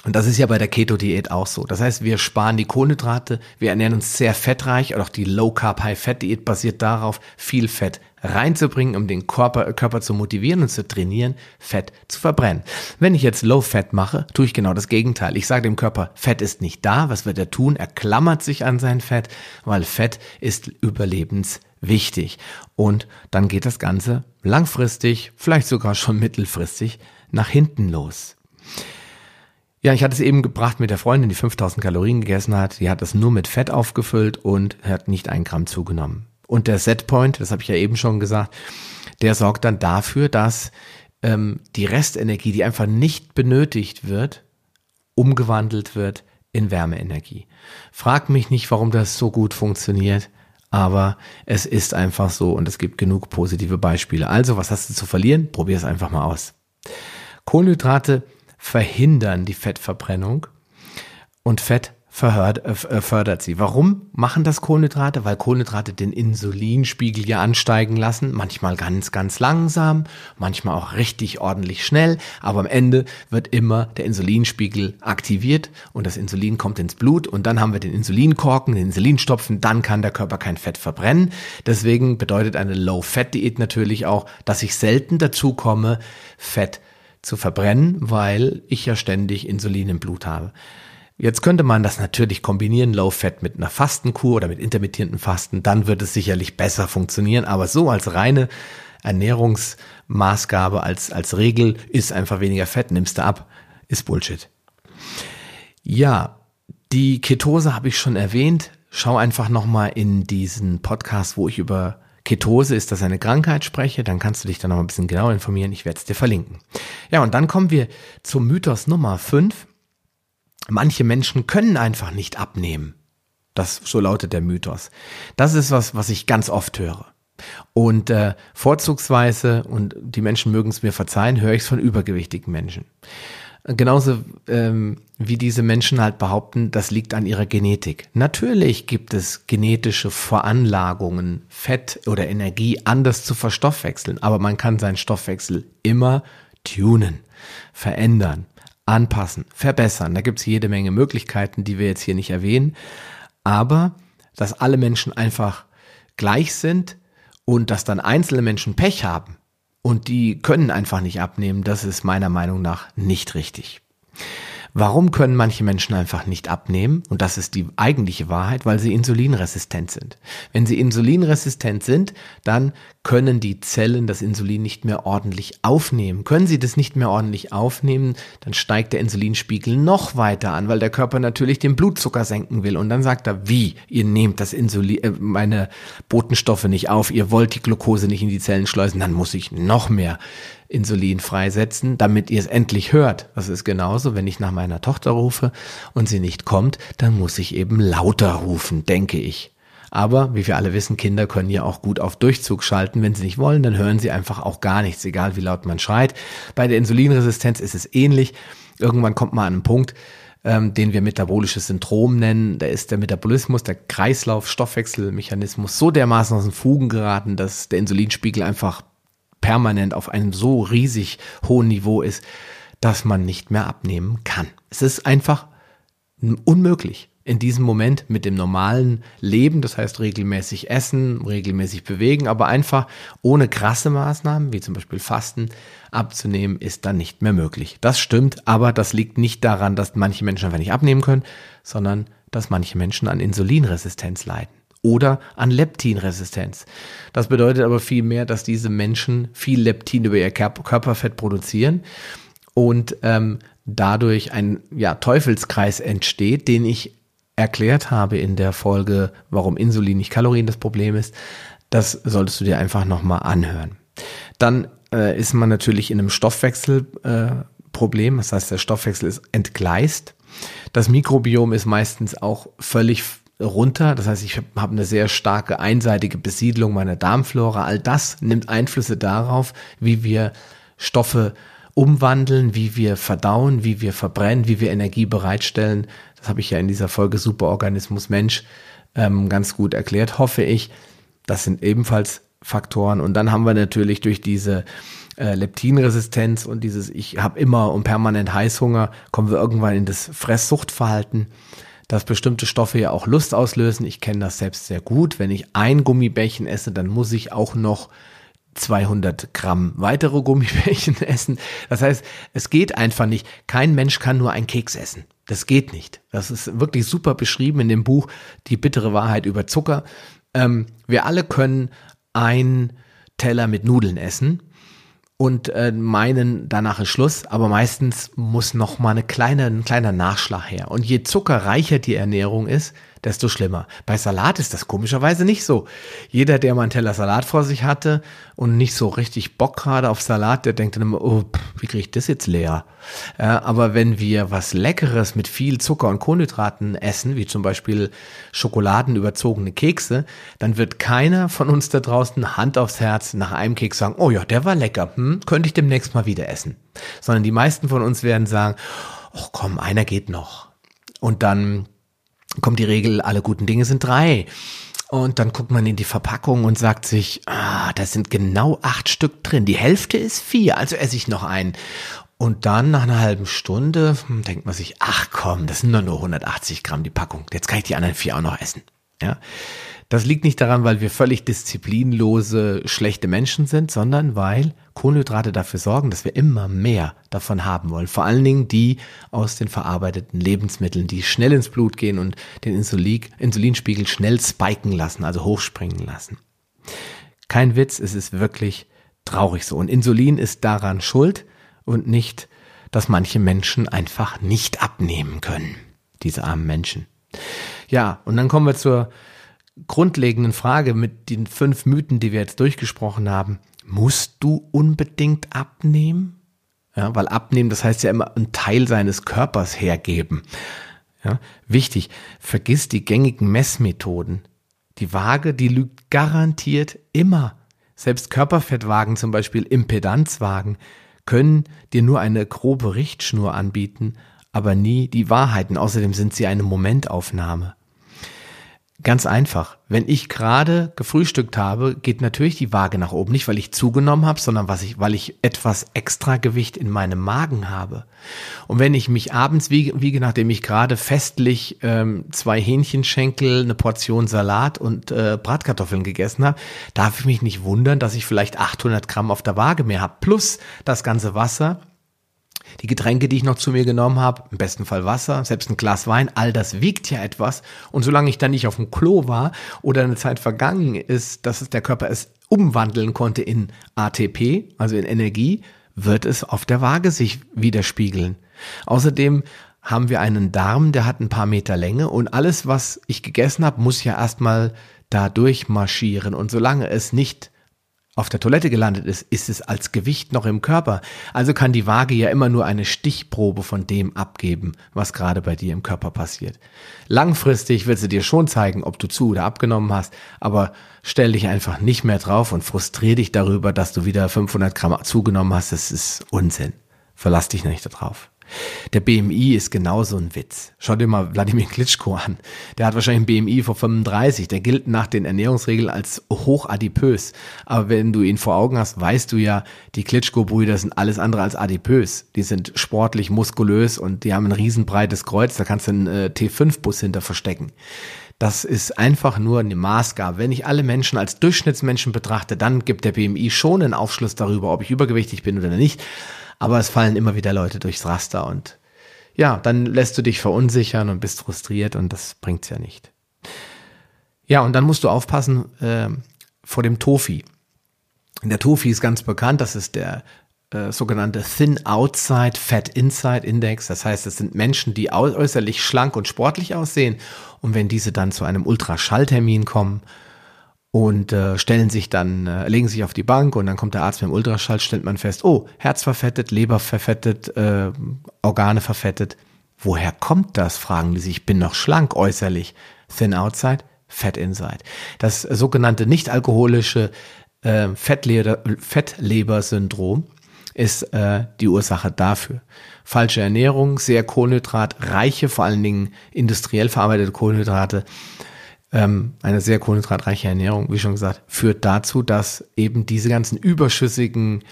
Und das ist ja bei der Keto-Diät auch so. Das heißt, wir sparen die Kohlenhydrate, wir ernähren uns sehr fettreich, auch die Low-Carb-High-Fat-Diät basiert darauf, viel Fett reinzubringen, um den Körper, Körper zu motivieren und zu trainieren, Fett zu verbrennen. Wenn ich jetzt Low-Fat mache, tue ich genau das Gegenteil. Ich sage dem Körper, Fett ist nicht da. Was wird er tun? Er klammert sich an sein Fett, weil Fett ist überlebenswichtig. Und dann geht das Ganze langfristig, vielleicht sogar schon mittelfristig nach hinten los. Ja, ich hatte es eben gebracht mit der Freundin, die 5000 Kalorien gegessen hat. Die hat das nur mit Fett aufgefüllt und hat nicht ein Gramm zugenommen. Und der Setpoint, das habe ich ja eben schon gesagt, der sorgt dann dafür, dass ähm, die Restenergie, die einfach nicht benötigt wird, umgewandelt wird in Wärmeenergie. Frag mich nicht, warum das so gut funktioniert, aber es ist einfach so und es gibt genug positive Beispiele. Also, was hast du zu verlieren? Probier es einfach mal aus. Kohlenhydrate verhindern die Fettverbrennung und Fett äh, äh, fördert sie. Warum machen das Kohlenhydrate? Weil Kohlenhydrate den Insulinspiegel ja ansteigen lassen, manchmal ganz, ganz langsam, manchmal auch richtig ordentlich schnell, aber am Ende wird immer der Insulinspiegel aktiviert und das Insulin kommt ins Blut und dann haben wir den Insulinkorken, den Insulinstopfen, dann kann der Körper kein Fett verbrennen. Deswegen bedeutet eine Low-Fat-Diät natürlich auch, dass ich selten dazu komme, Fett zu verbrennen, weil ich ja ständig Insulin im Blut habe. Jetzt könnte man das natürlich kombinieren, Low Fat mit einer Fastenkur oder mit intermittierenden Fasten, dann wird es sicherlich besser funktionieren, aber so als reine Ernährungsmaßgabe, als, als Regel ist einfach weniger Fett, nimmst du ab, ist Bullshit. Ja, die Ketose habe ich schon erwähnt. Schau einfach nochmal in diesen Podcast, wo ich über Ketose ist das eine Krankheit spreche, dann kannst du dich da noch ein bisschen genauer informieren. Ich werde es dir verlinken. Ja, und dann kommen wir zum Mythos Nummer 5. Manche Menschen können einfach nicht abnehmen. Das, so lautet der Mythos. Das ist was, was ich ganz oft höre. Und äh, vorzugsweise, und die Menschen mögen es mir verzeihen, höre ich es von übergewichtigen Menschen. Genauso ähm, wie diese Menschen halt behaupten, das liegt an ihrer Genetik. Natürlich gibt es genetische Veranlagungen, Fett oder Energie anders zu verstoffwechseln, aber man kann seinen Stoffwechsel immer tunen, verändern, anpassen, verbessern. Da gibt es jede Menge Möglichkeiten, die wir jetzt hier nicht erwähnen. Aber dass alle Menschen einfach gleich sind und dass dann einzelne Menschen Pech haben, und die können einfach nicht abnehmen. Das ist meiner Meinung nach nicht richtig. Warum können manche Menschen einfach nicht abnehmen? Und das ist die eigentliche Wahrheit, weil sie insulinresistent sind. Wenn sie insulinresistent sind, dann können die Zellen das Insulin nicht mehr ordentlich aufnehmen. Können sie das nicht mehr ordentlich aufnehmen, dann steigt der Insulinspiegel noch weiter an, weil der Körper natürlich den Blutzucker senken will. Und dann sagt er, wie? Ihr nehmt das Insulin, äh, meine Botenstoffe nicht auf, ihr wollt die Glucose nicht in die Zellen schleusen, dann muss ich noch mehr Insulin freisetzen, damit ihr es endlich hört. Das ist genauso, wenn ich nach meiner Tochter rufe und sie nicht kommt, dann muss ich eben lauter rufen, denke ich. Aber wie wir alle wissen, Kinder können ja auch gut auf Durchzug schalten. Wenn sie nicht wollen, dann hören sie einfach auch gar nichts, egal wie laut man schreit. Bei der Insulinresistenz ist es ähnlich. Irgendwann kommt man an einen Punkt, ähm, den wir metabolisches Syndrom nennen. Da ist der Metabolismus, der Kreislauf, Stoffwechselmechanismus so dermaßen aus den Fugen geraten, dass der Insulinspiegel einfach permanent auf einem so riesig hohen Niveau ist, dass man nicht mehr abnehmen kann. Es ist einfach unmöglich in diesem Moment mit dem normalen Leben, das heißt regelmäßig essen, regelmäßig bewegen, aber einfach ohne krasse Maßnahmen, wie zum Beispiel Fasten, abzunehmen, ist dann nicht mehr möglich. Das stimmt, aber das liegt nicht daran, dass manche Menschen einfach nicht abnehmen können, sondern dass manche Menschen an Insulinresistenz leiden oder an Leptinresistenz. Das bedeutet aber vielmehr, dass diese Menschen viel Leptin über ihr Körperfett produzieren und ähm, dadurch ein ja, Teufelskreis entsteht, den ich erklärt habe in der Folge, warum Insulin nicht Kalorien das Problem ist. Das solltest du dir einfach nochmal anhören. Dann äh, ist man natürlich in einem Stoffwechselproblem, äh, das heißt, der Stoffwechsel ist entgleist. Das Mikrobiom ist meistens auch völlig runter. Das heißt, ich habe eine sehr starke einseitige Besiedlung meiner Darmflora. All das nimmt Einflüsse darauf, wie wir Stoffe umwandeln, wie wir verdauen, wie wir verbrennen, wie wir Energie bereitstellen. Das habe ich ja in dieser Folge Superorganismus Mensch ähm, ganz gut erklärt, hoffe ich. Das sind ebenfalls Faktoren. Und dann haben wir natürlich durch diese äh, Leptinresistenz und dieses Ich habe immer und permanent Heißhunger, kommen wir irgendwann in das Fresssuchtverhalten dass bestimmte Stoffe ja auch Lust auslösen. Ich kenne das selbst sehr gut. Wenn ich ein Gummibärchen esse, dann muss ich auch noch 200 Gramm weitere Gummibärchen essen. Das heißt, es geht einfach nicht. Kein Mensch kann nur einen Keks essen. Das geht nicht. Das ist wirklich super beschrieben in dem Buch Die bittere Wahrheit über Zucker. Ähm, wir alle können ein Teller mit Nudeln essen und äh, meinen, danach ist Schluss, aber meistens muss noch mal eine kleine, ein kleiner Nachschlag her. Und je zuckerreicher die Ernährung ist, desto schlimmer. Bei Salat ist das komischerweise nicht so. Jeder, der mal einen Teller Salat vor sich hatte und nicht so richtig Bock gerade auf Salat, der denkt dann immer, oh, wie kriege ich das jetzt leer? Ja, aber wenn wir was Leckeres mit viel Zucker und Kohlenhydraten essen, wie zum Beispiel schokoladenüberzogene Kekse, dann wird keiner von uns da draußen Hand aufs Herz nach einem Keks sagen, oh ja, der war lecker, hm, könnte ich demnächst mal wieder essen. Sondern die meisten von uns werden sagen, oh komm, einer geht noch. Und dann kommt die Regel, alle guten Dinge sind drei. Und dann guckt man in die Verpackung und sagt sich, ah, da sind genau acht Stück drin. Die Hälfte ist vier, also esse ich noch einen. Und dann nach einer halben Stunde hm, denkt man sich, ach komm, das sind nur, nur 180 Gramm die Packung. Jetzt kann ich die anderen vier auch noch essen. Ja. Das liegt nicht daran, weil wir völlig disziplinlose, schlechte Menschen sind, sondern weil Kohlenhydrate dafür sorgen, dass wir immer mehr davon haben wollen. Vor allen Dingen die aus den verarbeiteten Lebensmitteln, die schnell ins Blut gehen und den Insulin, Insulinspiegel schnell spiken lassen, also hochspringen lassen. Kein Witz, es ist wirklich traurig so. Und Insulin ist daran schuld und nicht, dass manche Menschen einfach nicht abnehmen können. Diese armen Menschen. Ja, und dann kommen wir zur grundlegenden Frage mit den fünf Mythen, die wir jetzt durchgesprochen haben. Musst du unbedingt abnehmen? Ja, weil abnehmen, das heißt ja immer einen Teil seines Körpers hergeben. Ja, wichtig, vergiss die gängigen Messmethoden. Die Waage, die lügt garantiert immer. Selbst Körperfettwagen, zum Beispiel Impedanzwagen, können dir nur eine grobe Richtschnur anbieten, aber nie die Wahrheiten. Außerdem sind sie eine Momentaufnahme. Ganz einfach. Wenn ich gerade gefrühstückt habe, geht natürlich die Waage nach oben. Nicht, weil ich zugenommen habe, sondern was ich, weil ich etwas extra Gewicht in meinem Magen habe. Und wenn ich mich abends wiege, wiege nachdem ich gerade festlich ähm, zwei Hähnchenschenkel, eine Portion Salat und äh, Bratkartoffeln gegessen habe, darf ich mich nicht wundern, dass ich vielleicht 800 Gramm auf der Waage mehr habe. Plus das ganze Wasser die Getränke, die ich noch zu mir genommen habe, im besten Fall Wasser, selbst ein Glas Wein, all das wiegt ja etwas. Und solange ich dann nicht auf dem Klo war oder eine Zeit vergangen ist, dass es der Körper es umwandeln konnte in ATP, also in Energie, wird es auf der Waage sich widerspiegeln. Außerdem haben wir einen Darm, der hat ein paar Meter Länge und alles, was ich gegessen habe, muss ja erstmal da durchmarschieren. Und solange es nicht auf der Toilette gelandet ist, ist es als Gewicht noch im Körper. Also kann die Waage ja immer nur eine Stichprobe von dem abgeben, was gerade bei dir im Körper passiert. Langfristig wird sie dir schon zeigen, ob du zu oder abgenommen hast, aber stell dich einfach nicht mehr drauf und frustrier dich darüber, dass du wieder 500 Gramm zugenommen hast. Das ist Unsinn. Verlass dich nicht darauf. Der BMI ist genauso ein Witz. Schau dir mal Wladimir Klitschko an. Der hat wahrscheinlich ein BMI vor 35. Der gilt nach den Ernährungsregeln als hochadipös. Aber wenn du ihn vor Augen hast, weißt du ja, die Klitschko-Brüder sind alles andere als adipös. Die sind sportlich, muskulös und die haben ein riesenbreites Kreuz. Da kannst du einen äh, T5-Bus hinter verstecken. Das ist einfach nur eine Maßgabe. Wenn ich alle Menschen als Durchschnittsmenschen betrachte, dann gibt der BMI schon einen Aufschluss darüber, ob ich übergewichtig bin oder nicht. Aber es fallen immer wieder Leute durchs Raster und ja, dann lässt du dich verunsichern und bist frustriert und das bringt's ja nicht. Ja, und dann musst du aufpassen äh, vor dem Tofi. Der Tofi ist ganz bekannt, das ist der äh, sogenannte Thin Outside, Fat Inside Index. Das heißt, es sind Menschen, die äußerlich schlank und sportlich aussehen. Und wenn diese dann zu einem Ultraschalltermin kommen und äh, stellen sich dann, äh, legen sich auf die Bank und dann kommt der Arzt mit dem Ultraschall, stellt man fest, oh, Herz verfettet, Leber verfettet, äh, Organe verfettet. Woher kommt das? Fragen die sich. Ich bin noch schlank äußerlich. Thin Outside, Fat Inside. Das sogenannte nicht alkoholische äh, Fettleber-Syndrom ist äh, die Ursache dafür. Falsche Ernährung, sehr kohlenhydratreiche, vor allen Dingen industriell verarbeitete Kohlenhydrate, ähm, eine sehr kohlenhydratreiche Ernährung, wie schon gesagt, führt dazu, dass eben diese ganzen überschüssigen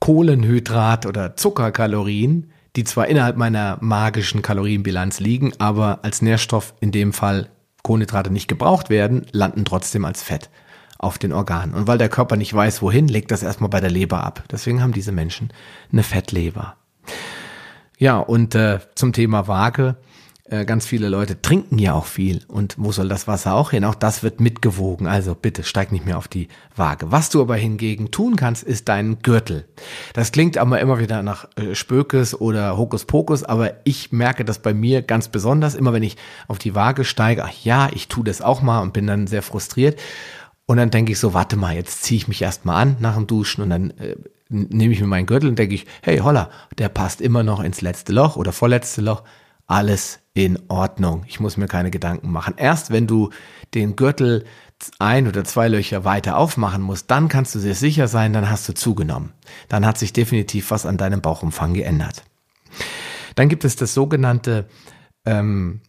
Kohlenhydrat- oder Zuckerkalorien, die zwar innerhalb meiner magischen Kalorienbilanz liegen, aber als Nährstoff in dem Fall Kohlenhydrate nicht gebraucht werden, landen trotzdem als Fett auf den Organen. Und weil der Körper nicht weiß, wohin, legt das erstmal bei der Leber ab. Deswegen haben diese Menschen eine Fettleber. Ja, und äh, zum Thema Waage. Äh, ganz viele Leute trinken ja auch viel. Und wo soll das Wasser auch hin? Auch das wird mitgewogen. Also bitte steig nicht mehr auf die Waage. Was du aber hingegen tun kannst, ist deinen Gürtel. Das klingt aber immer wieder nach äh, Spökes oder Hokuspokus, aber ich merke das bei mir ganz besonders. Immer wenn ich auf die Waage steige, ach ja, ich tue das auch mal und bin dann sehr frustriert. Und dann denke ich so, warte mal, jetzt ziehe ich mich erstmal an nach dem Duschen und dann äh, nehme ich mir meinen Gürtel und denke ich, hey holla, der passt immer noch ins letzte Loch oder vorletzte Loch. Alles in Ordnung. Ich muss mir keine Gedanken machen. Erst wenn du den Gürtel ein oder zwei Löcher weiter aufmachen musst, dann kannst du sehr sicher sein, dann hast du zugenommen. Dann hat sich definitiv was an deinem Bauchumfang geändert. Dann gibt es das sogenannte ähm,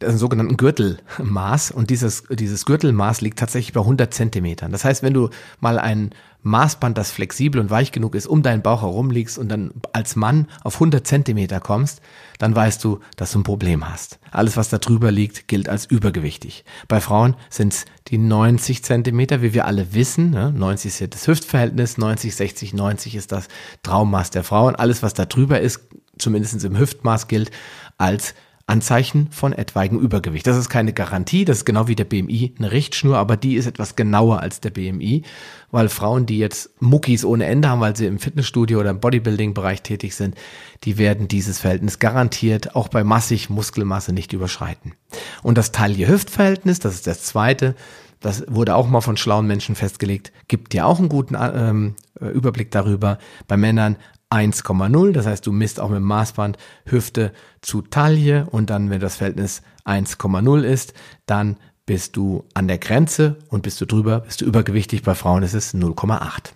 einen sogenannten Gürtelmaß und dieses, dieses Gürtelmaß liegt tatsächlich bei 100 Zentimetern. Das heißt, wenn du mal ein Maßband, das flexibel und weich genug ist, um deinen Bauch herum liegst und dann als Mann auf 100 Zentimeter kommst, dann weißt du, dass du ein Problem hast. Alles, was da drüber liegt, gilt als übergewichtig. Bei Frauen sind es die 90 Zentimeter, wie wir alle wissen. Ne? 90 ist ja das Hüftverhältnis, 90, 60, 90 ist das Traummaß der Frauen. Alles, was da drüber ist, zumindest im Hüftmaß gilt, als Anzeichen von etwaigem Übergewicht. Das ist keine Garantie, das ist genau wie der BMI eine Richtschnur, aber die ist etwas genauer als der BMI, weil Frauen, die jetzt Muckis ohne Ende haben, weil sie im Fitnessstudio oder im Bodybuilding-Bereich tätig sind, die werden dieses Verhältnis garantiert auch bei massig Muskelmasse nicht überschreiten. Und das Taille-Hüft-Verhältnis, das ist das zweite, das wurde auch mal von schlauen Menschen festgelegt, gibt dir auch einen guten ähm, Überblick darüber. Bei Männern 1,0, das heißt, du misst auch mit dem Maßband Hüfte zu Taille und dann, wenn das Verhältnis 1,0 ist, dann bist du an der Grenze und bist du drüber, bist du übergewichtig. Bei Frauen ist es 0,8.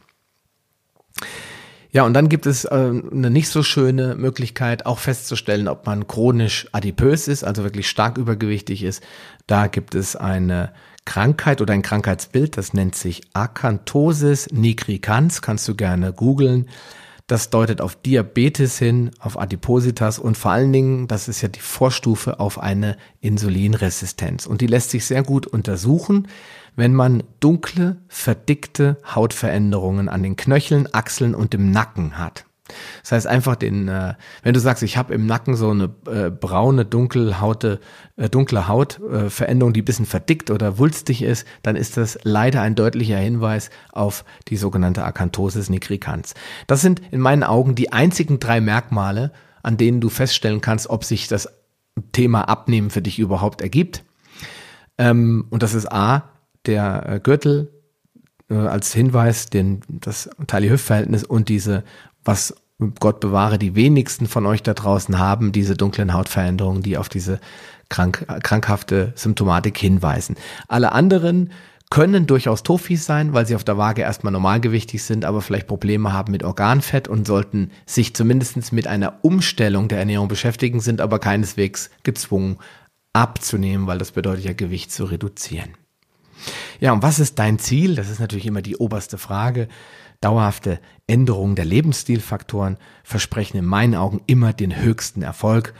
Ja, und dann gibt es äh, eine nicht so schöne Möglichkeit, auch festzustellen, ob man chronisch adipös ist, also wirklich stark übergewichtig ist. Da gibt es eine Krankheit oder ein Krankheitsbild, das nennt sich Acanthosis nigricans, kannst du gerne googeln. Das deutet auf Diabetes hin, auf Adipositas und vor allen Dingen, das ist ja die Vorstufe auf eine Insulinresistenz. Und die lässt sich sehr gut untersuchen, wenn man dunkle, verdickte Hautveränderungen an den Knöcheln, Achseln und dem Nacken hat. Das heißt einfach den, äh, wenn du sagst, ich habe im Nacken so eine äh, braune, dunkle Haute, äh, dunkle Hautveränderung, äh, die bisschen verdickt oder wulstig ist, dann ist das leider ein deutlicher Hinweis auf die sogenannte Acanthosis nigricans. Das sind in meinen Augen die einzigen drei Merkmale, an denen du feststellen kannst, ob sich das Thema Abnehmen für dich überhaupt ergibt. Ähm, und das ist A, der äh, Gürtel, äh, als Hinweis, den, das Taille-Hüft-Verhältnis und diese was Gott bewahre, die wenigsten von euch da draußen haben diese dunklen Hautveränderungen, die auf diese krank, krankhafte Symptomatik hinweisen. Alle anderen können durchaus Tofis sein, weil sie auf der Waage erstmal normalgewichtig sind, aber vielleicht Probleme haben mit Organfett und sollten sich zumindest mit einer Umstellung der Ernährung beschäftigen, sind aber keineswegs gezwungen abzunehmen, weil das bedeutet ja Gewicht zu reduzieren. Ja, und was ist dein Ziel? Das ist natürlich immer die oberste Frage. Dauerhafte Änderungen der Lebensstilfaktoren versprechen in meinen Augen immer den höchsten Erfolg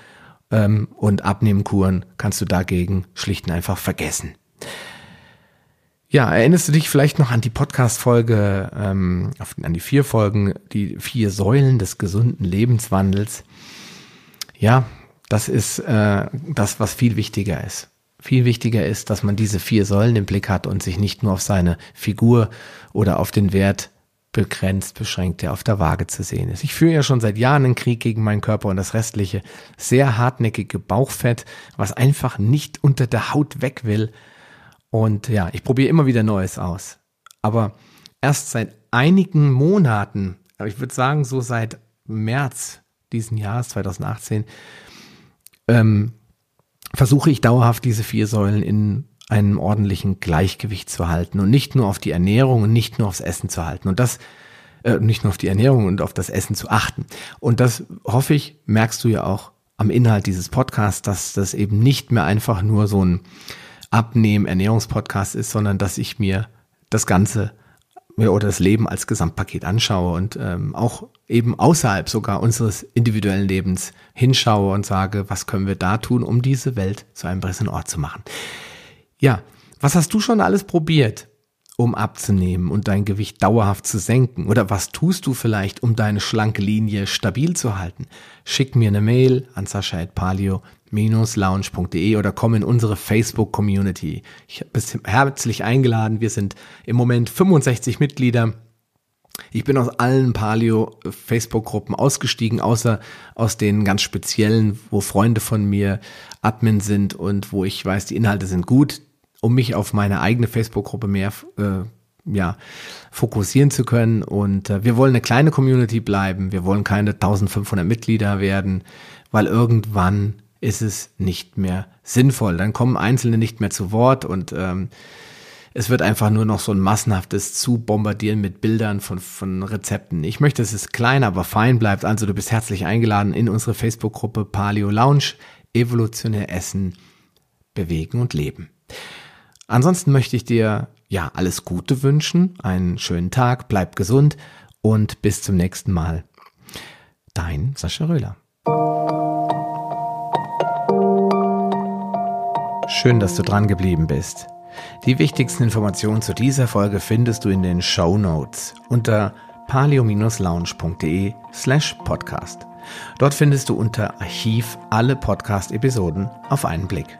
ähm, und Abnehmkuren kannst du dagegen schlicht und einfach vergessen. Ja, erinnerst du dich vielleicht noch an die Podcast-Folge, ähm, an die vier Folgen, die vier Säulen des gesunden Lebenswandels? Ja, Das ist äh, das, was viel wichtiger ist. Viel wichtiger ist, dass man diese vier Säulen im Blick hat und sich nicht nur auf seine Figur oder auf den Wert begrenzt, beschränkt, der auf der Waage zu sehen ist. Ich führe ja schon seit Jahren einen Krieg gegen meinen Körper und das restliche, sehr hartnäckige Bauchfett, was einfach nicht unter der Haut weg will. Und ja, ich probiere immer wieder Neues aus. Aber erst seit einigen Monaten, aber ich würde sagen so seit März diesen Jahres, 2018, ähm, versuche ich dauerhaft diese vier Säulen in einem ordentlichen Gleichgewicht zu halten und nicht nur auf die Ernährung und nicht nur aufs Essen zu halten und das äh, nicht nur auf die Ernährung und auf das Essen zu achten. Und das hoffe ich, merkst du ja auch am Inhalt dieses Podcasts, dass das eben nicht mehr einfach nur so ein Abnehmen-Ernährungspodcast ist, sondern dass ich mir das Ganze oder das Leben als Gesamtpaket anschaue und ähm, auch eben außerhalb sogar unseres individuellen Lebens hinschaue und sage, was können wir da tun, um diese Welt zu einem besseren Ort zu machen. Ja, was hast du schon alles probiert, um abzunehmen und dein Gewicht dauerhaft zu senken? Oder was tust du vielleicht, um deine schlanke Linie stabil zu halten? Schick mir eine Mail an sascha.palio lounge.de oder komm in unsere Facebook-Community. Ich bist herzlich eingeladen. Wir sind im Moment 65 Mitglieder. Ich bin aus allen Paleo-Facebook-Gruppen ausgestiegen, außer aus den ganz speziellen, wo Freunde von mir Admin sind und wo ich weiß, die Inhalte sind gut, um mich auf meine eigene Facebook-Gruppe mehr äh, ja, fokussieren zu können. Und äh, wir wollen eine kleine Community bleiben. Wir wollen keine 1500 Mitglieder werden, weil irgendwann ist es nicht mehr sinnvoll. Dann kommen Einzelne nicht mehr zu Wort und ähm, es wird einfach nur noch so ein massenhaftes Zubombardieren mit Bildern von, von Rezepten. Ich möchte, dass es klein, aber fein bleibt. Also du bist herzlich eingeladen in unsere Facebook-Gruppe Paleo Lounge, Evolutionär Essen, Bewegen und Leben. Ansonsten möchte ich dir ja alles Gute wünschen, einen schönen Tag, bleib gesund und bis zum nächsten Mal. Dein Sascha Röhler. Schön, dass du dran geblieben bist. Die wichtigsten Informationen zu dieser Folge findest du in den Show Notes unter palio-lounge.de slash podcast. Dort findest du unter Archiv alle Podcast-Episoden auf einen Blick.